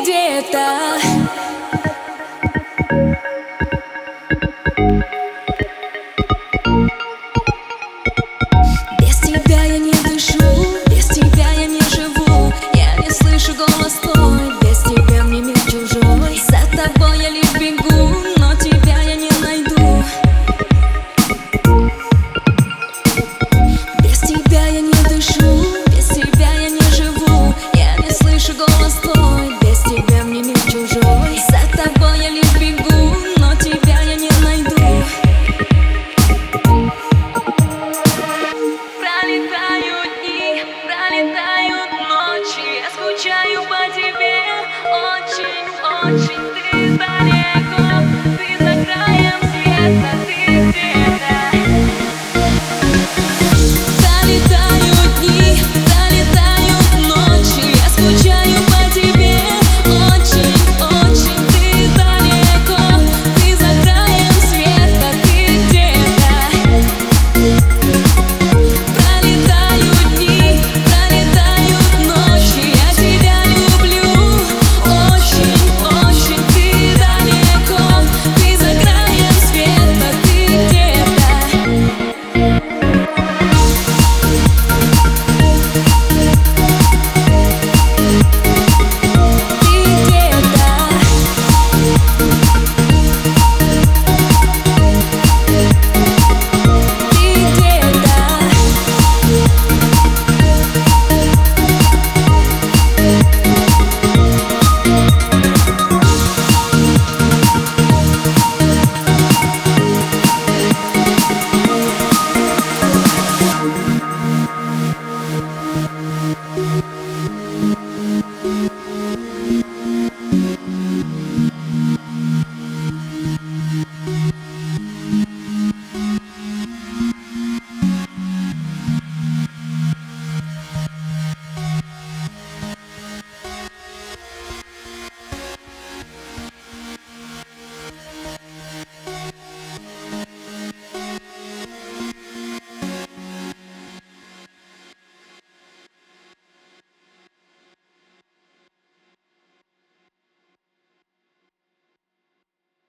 где-то. Без тебя мне мир чужой. За тобой я лишь бегу Но тебя я не найду. Пролетают дни, пролетают ночи. Я скучаю по тебе. Очень, очень ты далеко